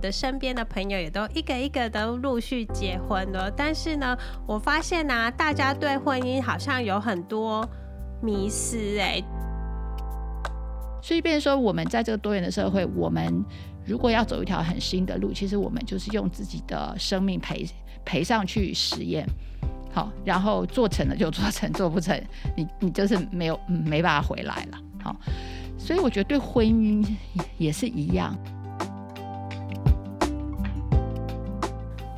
的身边的朋友也都一个一个都陆续结婚了，但是呢，我发现呢、大家对婚姻好像有很多迷失哎。所以，变成说，我们在这个多元的社会，我们如果要走一条很新的路，其实我们就是用自己的生命赔赔上去实验，好，然后做成了就做成，做不成，你你就是没有没办法回来了，好。所以，我觉得对婚姻也是一样。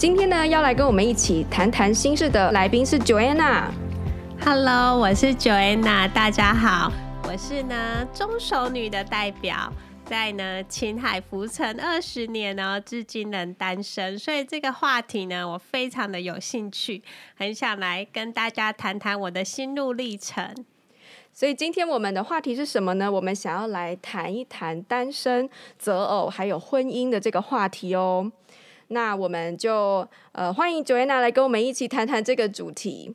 今天呢，要来跟我们一起谈谈心事的来宾是 Joanna。Hello，我是 Joanna，大家好。我是呢中手女的代表，在呢青海浮沉二十年呢，至今仍单身，所以这个话题呢，我非常的有兴趣，很想来跟大家谈谈我的心路历程。所以今天我们的话题是什么呢？我们想要来谈一谈单身、择偶还有婚姻的这个话题哦。那我们就呃欢迎 Joanna 来跟我们一起谈谈这个主题。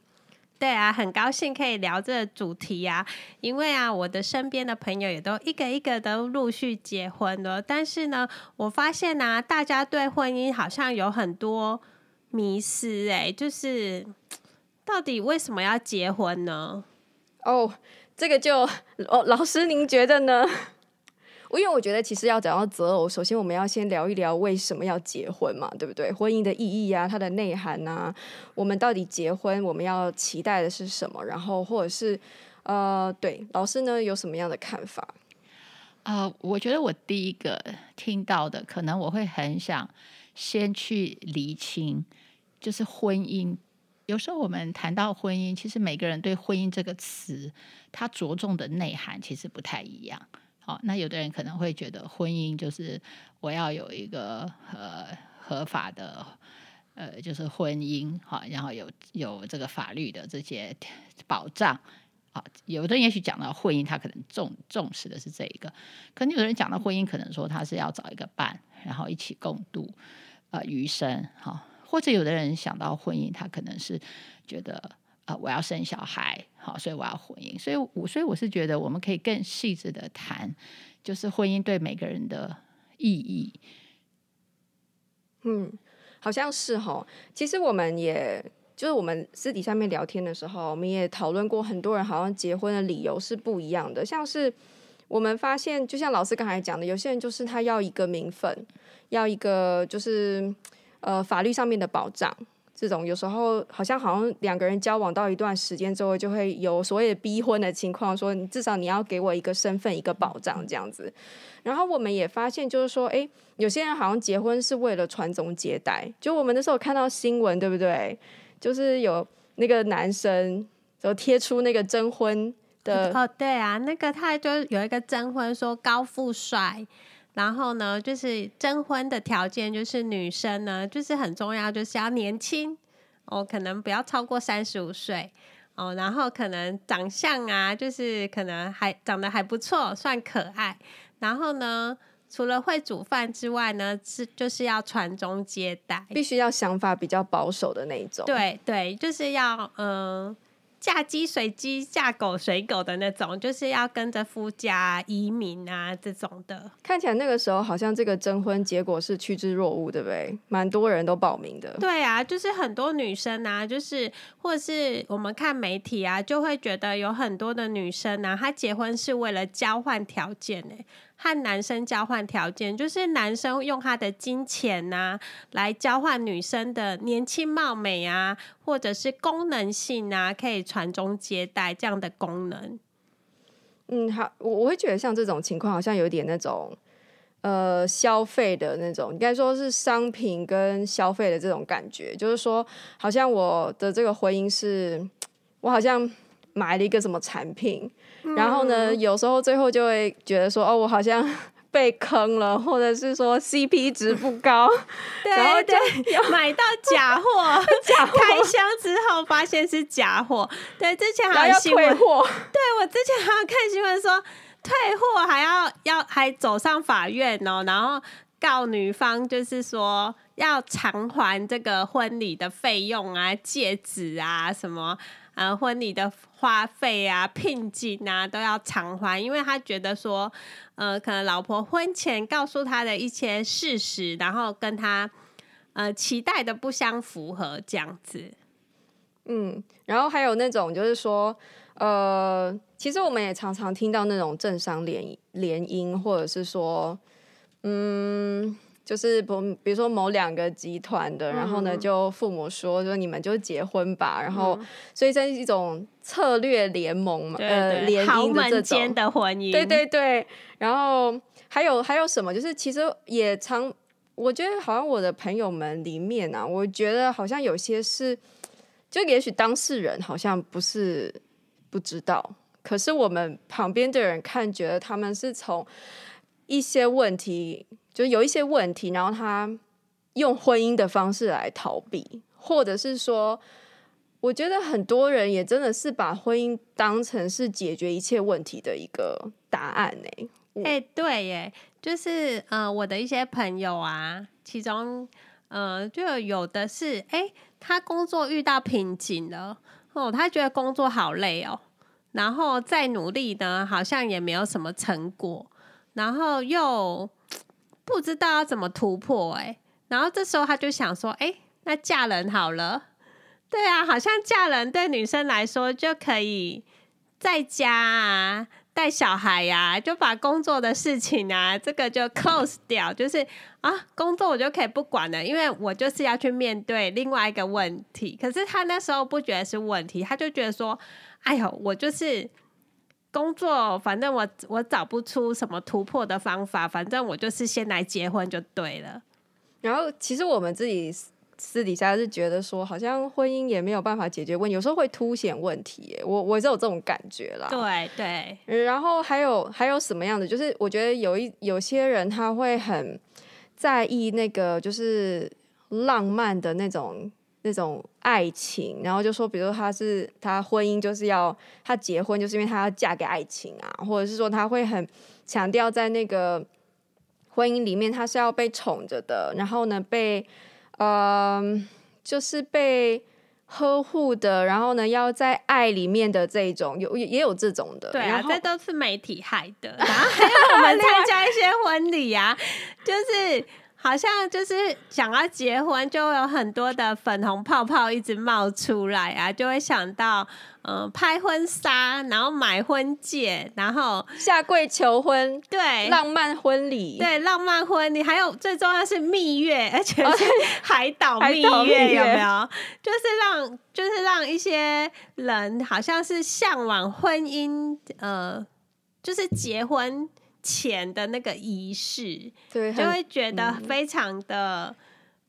对啊，很高兴可以聊这个主题啊，因为啊，我的身边的朋友也都一个一个都陆续结婚了，但是呢，我发现啊，大家对婚姻好像有很多迷思，哎，就是到底为什么要结婚呢？哦，这个就哦，老师您觉得呢？我因为我觉得，其实要讲到择偶，首先我们要先聊一聊为什么要结婚嘛，对不对？婚姻的意义啊，它的内涵啊，我们到底结婚我们要期待的是什么？然后或者是呃，对，老师呢有什么样的看法？啊、呃，我觉得我第一个听到的，可能我会很想先去厘清，就是婚姻。有时候我们谈到婚姻，其实每个人对婚姻这个词，它着重的内涵其实不太一样。好，那有的人可能会觉得婚姻就是我要有一个呃合法的呃就是婚姻，好，然后有有这个法律的这些保障，好，有的人也许讲到婚姻，他可能重重视的是这一个，可能有的人讲到婚姻，可能说他是要找一个伴，然后一起共度呃余生，好，或者有的人想到婚姻，他可能是觉得。啊、呃，我要生小孩，好，所以我要婚姻，所以我所以我是觉得我们可以更细致的谈，就是婚姻对每个人的意义。嗯，好像是哈。其实我们也就是我们私底下面聊天的时候，我们也讨论过，很多人好像结婚的理由是不一样的。像是我们发现，就像老师刚才讲的，有些人就是他要一个名分，要一个就是呃法律上面的保障。这种有时候好像好像两个人交往到一段时间之后，就会有所谓的逼婚的情况，说你至少你要给我一个身份、一个保障这样子。然后我们也发现，就是说，哎，有些人好像结婚是为了传宗接代。就我们那时候看到新闻，对不对？就是有那个男生就贴出那个征婚的哦，对啊，那个他就有一个征婚说高富帅。然后呢，就是征婚的条件，就是女生呢，就是很重要，就是要年轻哦，可能不要超过三十五岁哦，然后可能长相啊，就是可能还长得还不错，算可爱。然后呢，除了会煮饭之外呢，是就是要传宗接代，必须要想法比较保守的那一种。对对，就是要嗯。嫁鸡随鸡，嫁狗随狗的那种，就是要跟着夫家移民啊，这种的。看起来那个时候好像这个征婚结果是趋之若鹜，对不对？蛮多人都报名的。对啊，就是很多女生啊，就是或者是我们看媒体啊，就会觉得有很多的女生啊，她结婚是为了交换条件呢。和男生交换条件，就是男生用他的金钱呐、啊，来交换女生的年轻貌美啊，或者是功能性啊，可以传宗接代这样的功能。嗯，好，我我会觉得像这种情况，好像有点那种呃消费的那种，应该说是商品跟消费的这种感觉，就是说，好像我的这个婚姻是，我好像买了一个什么产品。然后呢，有时候最后就会觉得说，哦，我好像 被坑了，或者是说 CP 值不高，对然后就买到假货，假货开箱之后发现是假货。对，之前还有新闻，对我之前还有看新闻说退货还要要还走上法院哦，然后告女方，就是说要偿还这个婚礼的费用啊、戒指啊什么。呃，婚礼的花费啊、聘金啊，都要偿还，因为他觉得说，呃，可能老婆婚前告诉他的一些事实，然后跟他呃期待的不相符合，这样子。嗯，然后还有那种就是说，呃，其实我们也常常听到那种政商联联姻，或者是说，嗯。就是不，比如说某两个集团的，然后呢，就父母说，说你们就结婚吧，然后，所以这是一种策略联盟嘛，呃，联姻的这种的婚姻，对对对。然后还有还有什么？就是其实也常，我觉得好像我的朋友们里面啊，我觉得好像有些是，就也许当事人好像不是不知道，可是我们旁边的人看，觉得他们是从一些问题。就有一些问题，然后他用婚姻的方式来逃避，或者是说，我觉得很多人也真的是把婚姻当成是解决一切问题的一个答案呢。哎、对耶，就是呃，我的一些朋友啊，其中呃，就有的是，哎、他工作遇到瓶颈了，哦，他觉得工作好累哦，然后再努力呢，好像也没有什么成果，然后又。不知道要怎么突破哎、然后这时候他就想说，哎、那嫁人好了。对啊，好像嫁人对女生来说就可以在家啊带小孩呀、啊，就把工作的事情啊 这个就 close 掉，就是啊工作我就可以不管了，因为我就是要去面对另外一个问题。可是他那时候不觉得是问题，他就觉得说，哎呦，我就是。工作，反正我我找不出什么突破的方法，反正我就是先来结婚就对了。然后，其实我们自己私底下是觉得说，好像婚姻也没有办法解决问题，有时候会凸显问题。我我是有这种感觉啦。对对。然后还有还有什么样的？就是我觉得有一有些人他会很在意那个，就是浪漫的那种。那种爱情，然后就说，比如说他是他婚姻就是要他结婚，就是因为他要嫁给爱情啊，或者是说他会很强调在那个婚姻里面他是要被宠着的，然后呢被呃就是被呵护的，然后呢要在爱里面的这种有也有这种的，对啊，这都是媒体害的，然后还有我们参加一些婚礼啊，就是。好像就是想要结婚，就会有很多的粉红泡泡一直冒出来啊，就会想到嗯拍婚纱，然后买婚戒，然后下跪求婚，对，浪漫婚礼，对，浪漫婚礼，还有最重要是蜜月，而且是海岛 蜜月，有没有？就是让就是让一些人好像是向往婚姻，呃，就是结婚。钱的那个仪式，对，就会觉得非常的、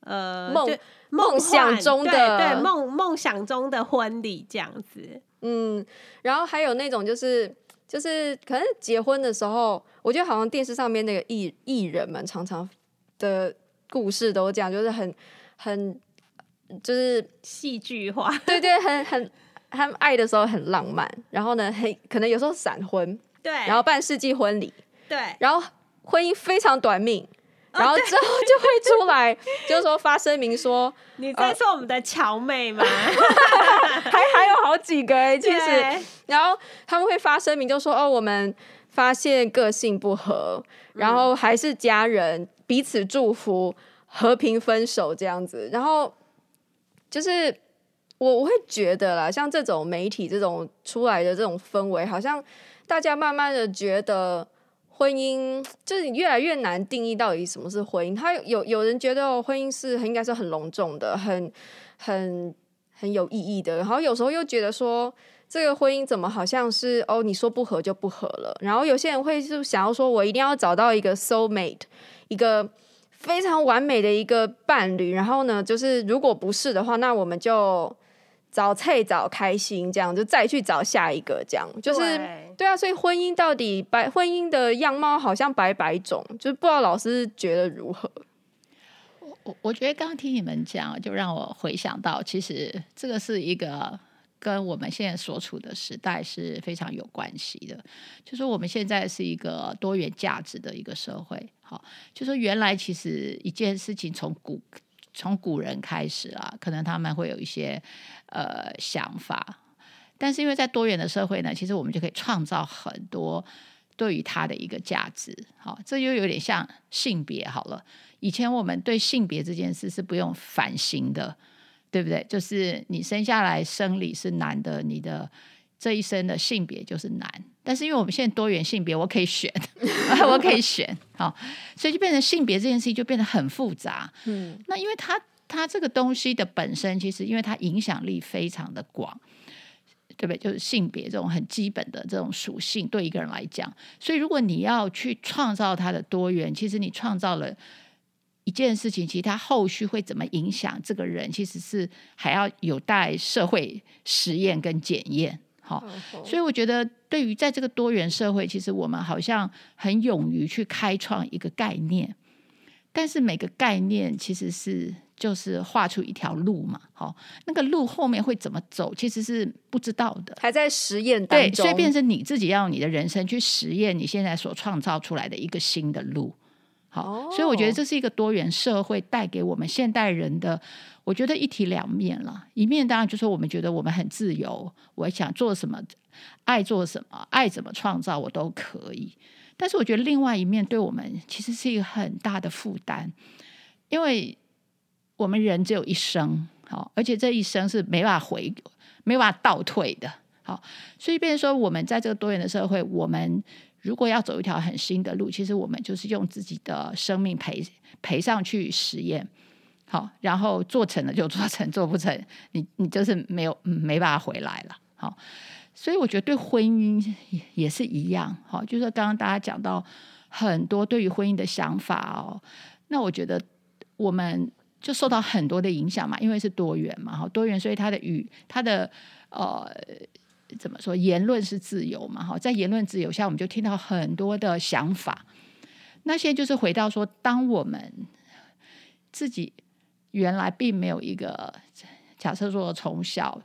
嗯、呃梦梦想中的对梦梦想中的婚礼这样子，嗯，然后还有那种就是就是可能结婚的时候，我觉得好像电视上面那个艺艺人们常常的故事都这样，就是很很就是戏剧化，对对，很很他们爱的时候很浪漫，然后呢，很可能有时候闪婚，对，然后办世纪婚礼。对，然后婚姻非常短命，然后之后就会出来，就是说发声明说，你在说我们的乔妹吗？还还有好几个哎，其实，然后他们会发声明，就说哦，我们发现个性不合，然后还是家人，彼此祝福，和平分手这样子。然后就是我我会觉得啦，像这种媒体这种出来的这种氛围，好像大家慢慢的觉得。婚姻就是越来越难定义到底什么是婚姻。他有有人觉得婚姻是应该是很隆重的，很很很有意义的。然后有时候又觉得说，这个婚姻怎么好像是哦，你说不合就不合了。然后有些人会就想要说，我一定要找到一个 soul mate，一个非常完美的一个伴侣。然后呢，就是如果不是的话，那我们就找菜找开心，这样就再去找下一个，这样就是对，对啊。所以婚姻到底白婚姻的样貌好像百百种，就是不知道老师觉得如何？我我觉得刚刚听你们讲，就让我回想到，其实这个是一个跟我们现在所处的时代是非常有关系的。就是我们现在是一个多元价值的一个社会，好，就是原来其实一件事情从古从古人开始啊，可能他们会有一些呃想法，但是因为在多元的社会呢，其实我们就可以创造很多对于他的一个价值。好，这又有点像性别好了。以前我们对性别这件事是不用反省的，对不对？就是你生下来生理是男的，你的这一生的性别就是男。但是因为我们现在多元性别，我可以选，我可以选，好，所以就变成性别这件事情就变得很复杂。嗯，那因为它它这个东西的本身，其实因为它影响力非常的广，对不对？就是性别这种很基本的这种属性，对一个人来讲，所以如果你要去创造它的多元，其实你创造了一件事情，其实它后续会怎么影响这个人，其实是还要有待社会实验跟检验。好，所以我觉得，对于在这个多元社会，其实我们好像很勇于去开创一个概念，但是每个概念其实是就是画出一条路嘛。好，那个路后面会怎么走，其实是不知道的，还在实验当中。对，所以变成你自己要用你的人生去实验你现在所创造出来的一个新的路。好，所以我觉得这是一个多元社会带给我们现代人的，我觉得一体两面了。一面当然就是说我们觉得我们很自由，我想做什么，爱做什么，爱怎么创造我都可以。但是我觉得另外一面对我们其实是一个很大的负担，因为我们人只有一生，好，而且这一生是没办法回，没办法倒退的。好，所以变成说我们在这个多元的社会，我们。如果要走一条很新的路，其实我们就是用自己的生命赔赔上去实验，好，然后做成了就做成，做不成，你你就是没有、没办法回来了，好，所以我觉得对婚姻也是一样，好，就是刚刚大家讲到很多对于婚姻的想法哦，那我觉得我们就受到很多的影响嘛，因为是多元嘛，好，多元，所以它的语，它的呃。怎么说？言论是自由嘛？哈，在言论自由下，我们就听到很多的想法。那些就是回到说，当我们自己原来并没有一个假设说从小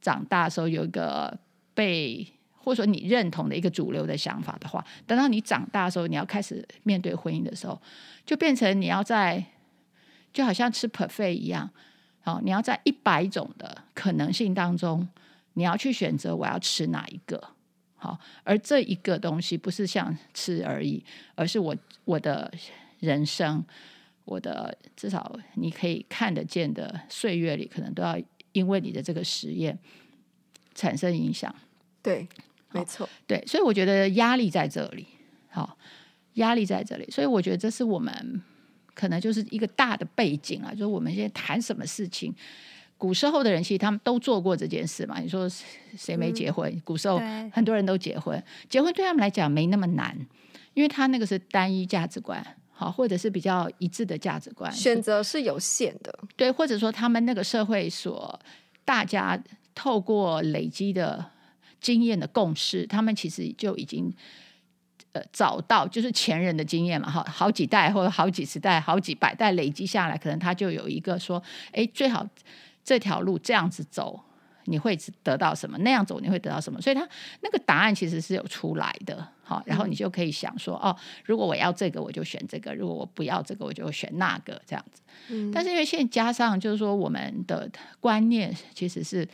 长大的时候有一个被或者说你认同的一个主流的想法的话，等到你长大的时候，你要开始面对婚姻的时候，就变成你要在就好像吃 perfect 一样，好，你要在一百种的可能性当中。你要去选择我要吃哪一个，好，而这一个东西不是像吃而已，而是我我的人生，我的至少你可以看得见的岁月里，可能都要因为你的这个实验产生影响。对，没错，对，所以我觉得压力在这里，好，压力在这里，所以我觉得这是我们可能就是一个大的背景啊，就是我们现在谈什么事情。古时候的人其实他们都做过这件事嘛。你说谁没结婚？嗯、古时候很多人都结婚，结婚对他们来讲没那么难，因为他那个是单一价值观，好，或者是比较一致的价值观，选择是有限的。对，或者说他们那个社会所大家透过累积的经验的共识，他们其实就已经呃找到就是前人的经验嘛，好好几代或者好几十代、好几百代累积下来，可能他就有一个说，哎，最好。这条路这样子走，你会得到什么？那样走你会得到什么？所以他那个答案其实是有出来的，好，然后你就可以想说，哦，如果我要这个，我就选这个；如果我不要这个，我就选那个，这样子。嗯。但是因为现在加上就是说，我们的观念其实是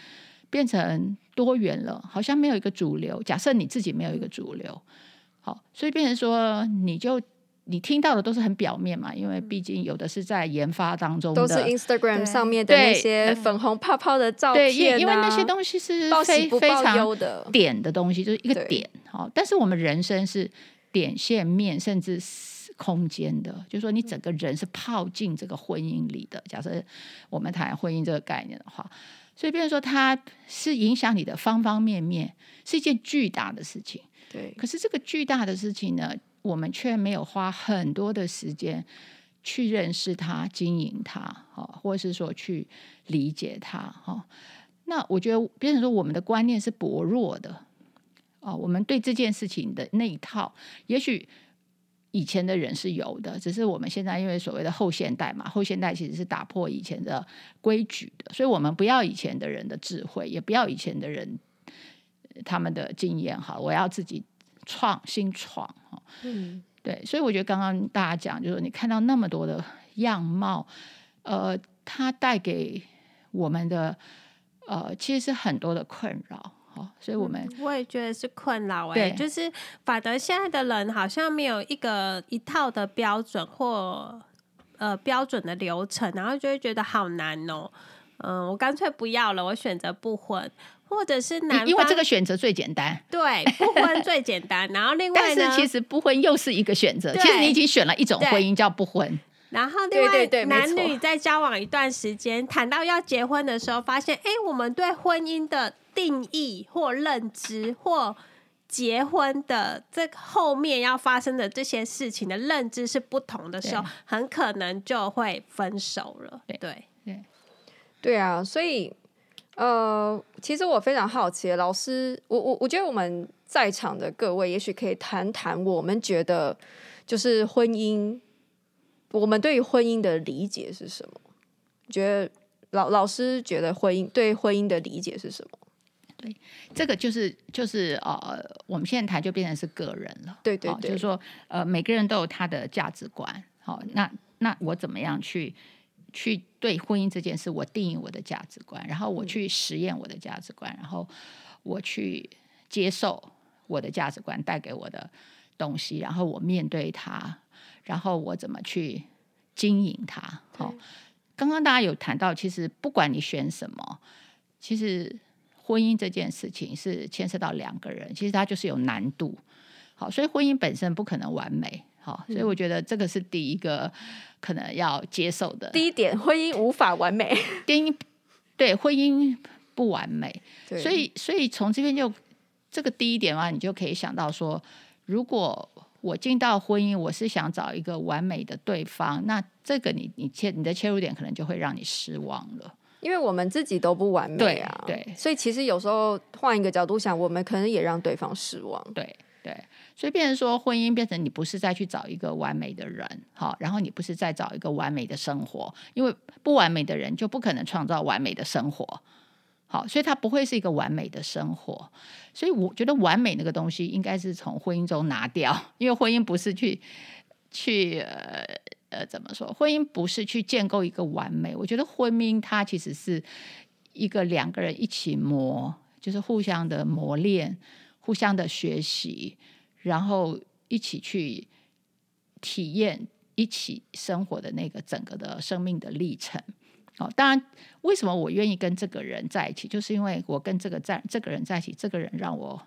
变成多元了，好像没有一个主流。假设你自己没有一个主流，好，所以变成说你就。你听到的都是很表面嘛，因为毕竟有的是在研发当中的，都是 Instagram 上面的那些粉红泡泡的照片、啊、对，因为那些东西是非非常点的东西，就是一个点。好，但是我们人生是点、线、面，甚至空间的，就是说你整个人是泡进这个婚姻里的。假设我们谈婚姻这个概念的话，所以变成说它是影响你的方方面面，是一件巨大的事情。对，可是这个巨大的事情呢，我们却没有花很多的时间去认识它、经营它，哈，或者是说去理解它，哈。那我觉得，变成说我们的观念是薄弱的哦，我们对这件事情的那一套，也许以前的人是有的，只是我们现在因为所谓的后现代嘛，后现代其实是打破以前的规矩的，所以我们不要以前的人的智慧，也不要以前的人他们的经验哈，我要自己创新创哈，嗯，对，所以我觉得刚刚大家讲，就是你看到那么多的样貌，呃，它带给我们的。呃，其实是很多的困扰，哦，所以我们、嗯、我也觉得是困扰哎，就是法德现在的人好像没有一个一套的标准或呃标准的流程，然后就会觉得好难哦，嗯，我干脆不要了，我选择不婚，或者是男，因为这个选择最简单，对，不婚最简单，然后 另外但是其实不婚又是一个选择，其实你已经选了一种婚姻叫不婚。然后，另外男女在交往一段时间，谈到要结婚的时候，发现，哎，我们对婚姻的定义或认知，或结婚的这后面要发生的这些事情的认知是不同的时候，很可能就会分手了。对对对，对啊，所以，呃，其实我非常好奇，老师，我我我觉得我们在场的各位，也许可以谈谈我们觉得就是婚姻。我们对于婚姻的理解是什么？觉得老老师觉得婚姻对婚姻的理解是什么？对，这个就是就是呃，我们现在谈就变成是个人了。对对对，哦、就是说呃，每个人都有他的价值观。好、哦，那那我怎么样去去对婚姻这件事，我定义我的价值观，然后我去实验我的价值观，嗯、然后我去接受我的价值观带给我的东西，然后我面对它。然后我怎么去经营它？好、哦，刚刚大家有谈到，其实不管你选什么，其实婚姻这件事情是牵涉到两个人，其实它就是有难度。好，所以婚姻本身不可能完美。好，所以我觉得这个是第一个可能要接受的。第一点，婚姻无法完美。第一，对，婚姻不完美。所以，所以从这边就这个第一点的话，你就可以想到说，如果。我进到婚姻，我是想找一个完美的对方，那这个你你切你的切入点可能就会让你失望了，因为我们自己都不完美啊，对，对，所以其实有时候换一个角度想，我们可能也让对方失望，对对，所以变成说婚姻变成你不是再去找一个完美的人，好，然后你不是再找一个完美的生活，因为不完美的人就不可能创造完美的生活。好，所以它不会是一个完美的生活，所以我觉得完美那个东西应该是从婚姻中拿掉，因为婚姻不是去去呃呃怎么说？婚姻不是去建构一个完美，我觉得婚姻它其实是一个两个人一起磨，就是互相的磨练，互相的学习，然后一起去体验一起生活的那个整个的生命的历程。哦，当然，为什么我愿意跟这个人在一起，就是因为我跟这个在这个人在一起，这个人让我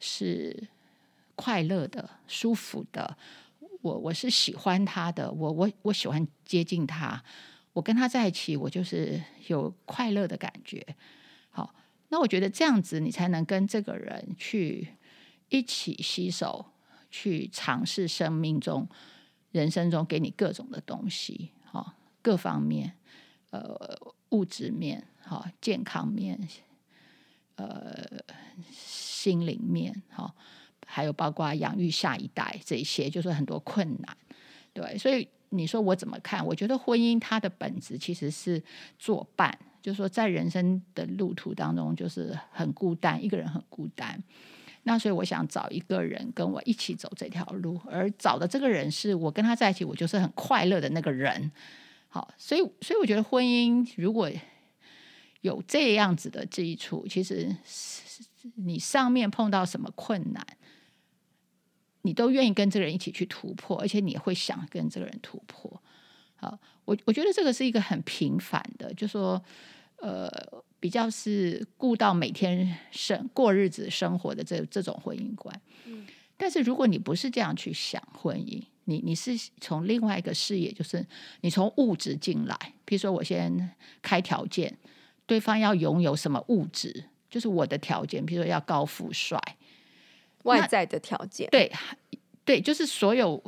是快乐的、舒服的，我我是喜欢他的，我我我喜欢接近他，我跟他在一起，我就是有快乐的感觉。那我觉得这样子，你才能跟这个人去一起携手，去尝试生命中、人生中给你各种的东西，好，各方面。呃，物质面，好，健康面，呃，心灵面，好，还有包括养育下一代这一些，就是很多困难，对，所以你说我怎么看？我觉得婚姻它的本质其实是作伴，就是说在人生的路途当中，就是很孤单，一个人很孤单。那所以我想找一个人跟我一起走这条路，而找的这个人是我跟他在一起，我就是很快乐的那个人。好，所以所以我觉得婚姻如果有这样子的基础，其实你上面碰到什么困难，你都愿意跟这个人一起去突破，而且你也会想跟这个人突破。好，我我觉得这个是一个很平凡的，就说呃，比较是顾到每天生过日子生活的这这种婚姻观。嗯，但是如果你不是这样去想婚姻。你你是从另外一个视野，就是你从物质进来，比如说我先开条件，对方要拥有什么物质，就是我的条件，比如说要高富帅，外在的条件，对对，就是所有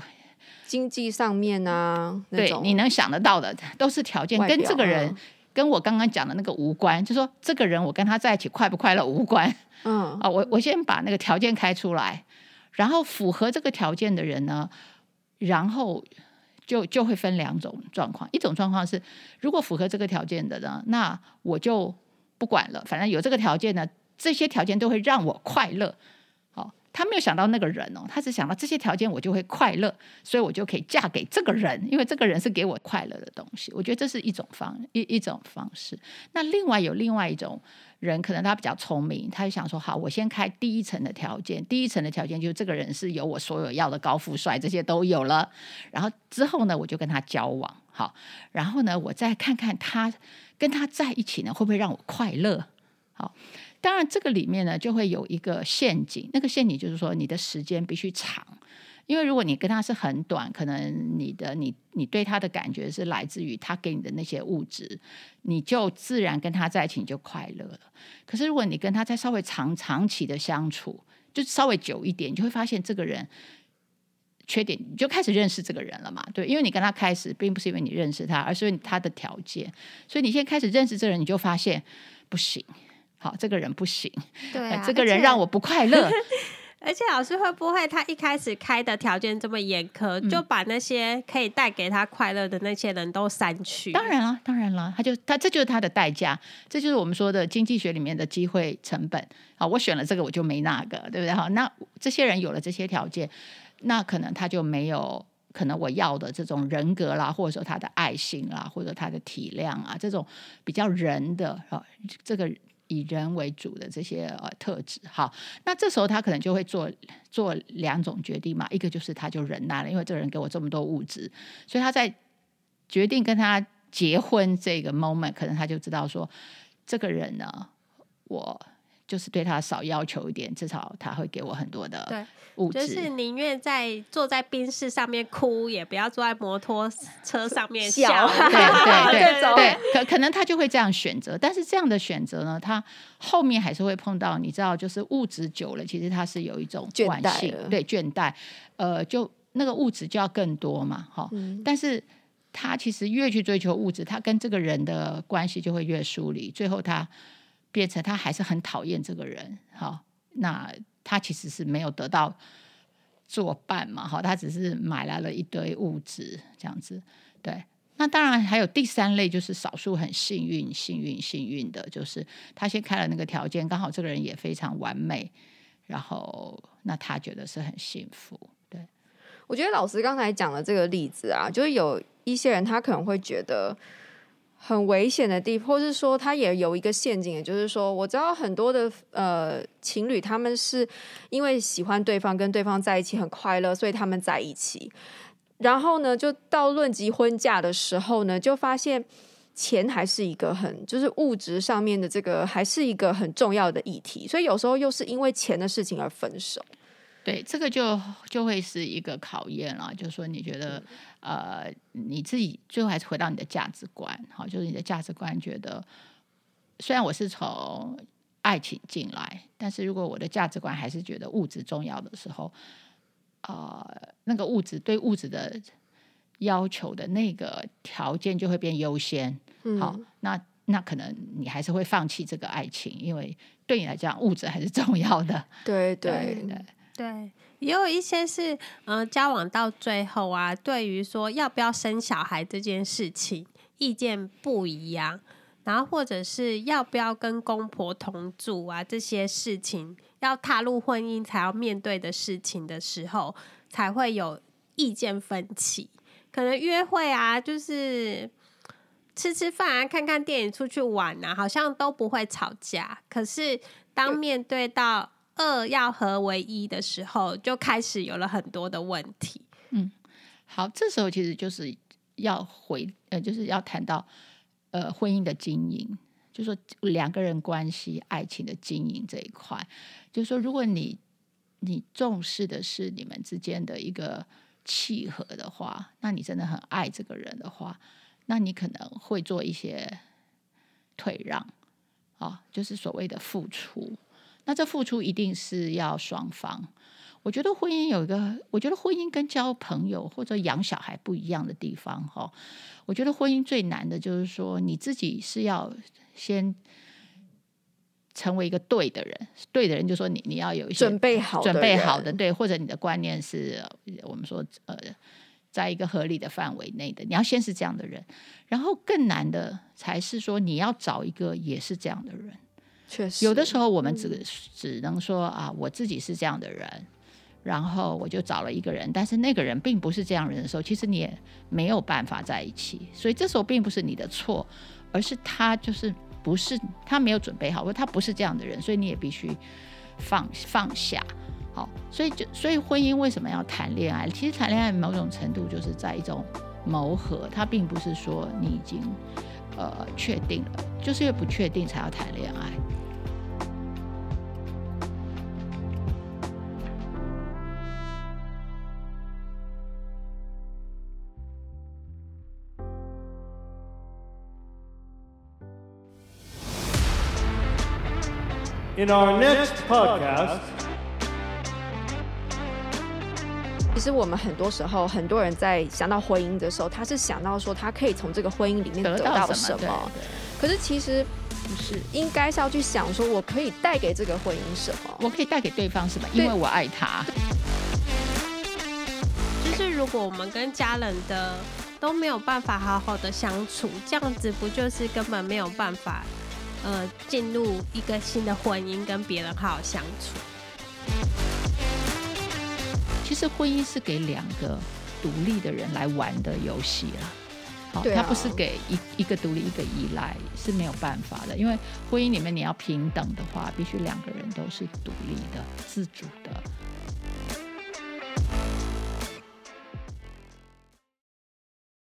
经济上面啊，对你能想得到的都是条件，跟这个人跟我刚刚讲的那个无关，就说这个人我跟他在一起快不快乐无关。嗯 啊，我我先把那个条件开出来，然后符合这个条件的人呢，然后就就会分两种状况，一种状况是如果符合这个条件的呢，那我就不管了，反正有这个条件呢，这些条件都会让我快乐。他没有想到那个人哦，他只想到这些条件我就会快乐，所以我就可以嫁给这个人，因为这个人是给我快乐的东西。我觉得这是一种方一一种方式。那另外有另外一种人，可能他比较聪明，他就想说：好，我先开第一层的条件，第一层的条件就是这个人是有我所有要的高富帅，这些都有了。然后之后呢，我就跟他交往，好，然后呢，我再看看他跟他在一起呢，会不会让我快乐？好。当然，这个里面呢，就会有一个陷阱。那个陷阱就是说，你的时间必须长，因为如果你跟他是很短，可能你的你你对他的感觉是来自于他给你的那些物质，你就自然跟他在一起你就快乐了。可是如果你跟他再稍微长长期的相处，就稍微久一点，你就会发现这个人缺点，你就开始认识这个人了嘛？对，因为你跟他开始，并不是因为你认识他，而是因为他的条件。所以你现在开始认识这个人，你就发现不行。好，这个人不行。对啊，这个人让我不快乐。而且老师会不会他一开始开的条件这么严苛，嗯、就把那些可以带给他快乐的那些人都删去？当然了，当然了，他就他这就是他的代价，这就是我们说的经济学里面的机会成本。好，我选了这个，我就没那个，对不对？好，那这些人有了这些条件，那可能他就没有可能我要的这种人格啦，或者说他的爱心啦，或者他的体谅啊，这种比较人的啊，这个。以人为主的这些呃特质，好，那这时候他可能就会做做两种决定嘛，一个就是他就忍耐了，因为这个人给我这么多物质，所以他在决定跟他结婚这个 moment，可能他就知道说，这个人呢，我。就是对他少要求一点，至少他会给我很多的物质。就是宁愿在坐在冰室上面哭，也不要坐在摩托车上面笑。对对对对，对，可可能他就会这样选择。但是这样的选择呢，他后面还是会碰到，你知道，就是物质久了，其实他是有一种惯性，对倦怠。呃，就那个物质就要更多嘛，哈、嗯。但是他其实越去追求物质，他跟这个人的关系就会越疏离，最后他。变成他还是很讨厌这个人，好，那他其实是没有得到作伴嘛，好，他只是买来了一堆物质这样子，对。那当然还有第三类，就是少数很幸运、幸运、幸运的，就是他先开了那个条件，刚好这个人也非常完美，然后那他觉得是很幸福。对，我觉得老师刚才讲的这个例子啊，就是有一些人他可能会觉得。很危险的地方，或是说他也有一个陷阱，也就是说，我知道很多的呃情侣，他们是因为喜欢对方，跟对方在一起很快乐，所以他们在一起。然后呢，就到论及婚嫁的时候呢，就发现钱还是一个很，就是物质上面的这个还是一个很重要的议题，所以有时候又是因为钱的事情而分手。对，这个就就会是一个考验了。就是说，你觉得呃，你自己最后还是回到你的价值观，好，就是你的价值观觉得，虽然我是从爱情进来，但是如果我的价值观还是觉得物质重要的时候，呃，那个物质对物质的要求的那个条件就会变优先。好，嗯、那那可能你还是会放弃这个爱情，因为对你来讲，物质还是重要的。对对对。对对，也有一些是，呃，交往到最后啊，对于说要不要生小孩这件事情意见不一样，然后或者是要不要跟公婆同住啊，这些事情要踏入婚姻才要面对的事情的时候，才会有意见分歧。可能约会啊，就是吃吃饭啊，看看电影，出去玩啊，好像都不会吵架。可是当面对到二要合为一的时候，就开始有了很多的问题。嗯，好，这时候其实就是要回呃，就是要谈到呃婚姻的经营，就说两个人关系、爱情的经营这一块。就是说，如果你你重视的是你们之间的一个契合的话，那你真的很爱这个人的话，那你可能会做一些退让啊，就是所谓的付出。那这付出一定是要双方。我觉得婚姻有一个，我觉得婚姻跟交朋友或者养小孩不一样的地方哈。我觉得婚姻最难的就是说，你自己是要先成为一个对的人，对的人就说你你要有一些准备好准备好的对，或者你的观念是我们说呃，在一个合理的范围内的，你要先是这样的人，然后更难的才是说你要找一个也是这样的人。确实，有的时候我们只、嗯、只能说啊，我自己是这样的人。然后我就找了一个人，但是那个人并不是这样人的时候，其实你也没有办法在一起。所以这时候并不是你的错，而是他就是不是他没有准备好，或他不是这样的人，所以你也必须放放下。好，所以就所以婚姻为什么要谈恋爱？其实谈恋爱某种程度就是在一种磨合，它并不是说你已经呃确定了，就是因为不确定才要谈恋爱。In our next podcast，其实我们很多时候，很多人在想到婚姻的时候，他是想到说他可以从这个婚姻里面得到什么。可是其实不是，应该是要去想说，我可以带给这个婚姻什么？我可以带给对方什么？因为我爱他。就是如果我们跟家人的都没有办法好好的相处，这样子不就是根本没有办法？呃，进入一个新的婚姻，跟别人好好相处。其实婚姻是给两个独立的人来玩的游戏啦好他不是给一一个独立一个依赖是没有办法的因为婚姻里面你要平等的话必须两个人都是独立的自主的。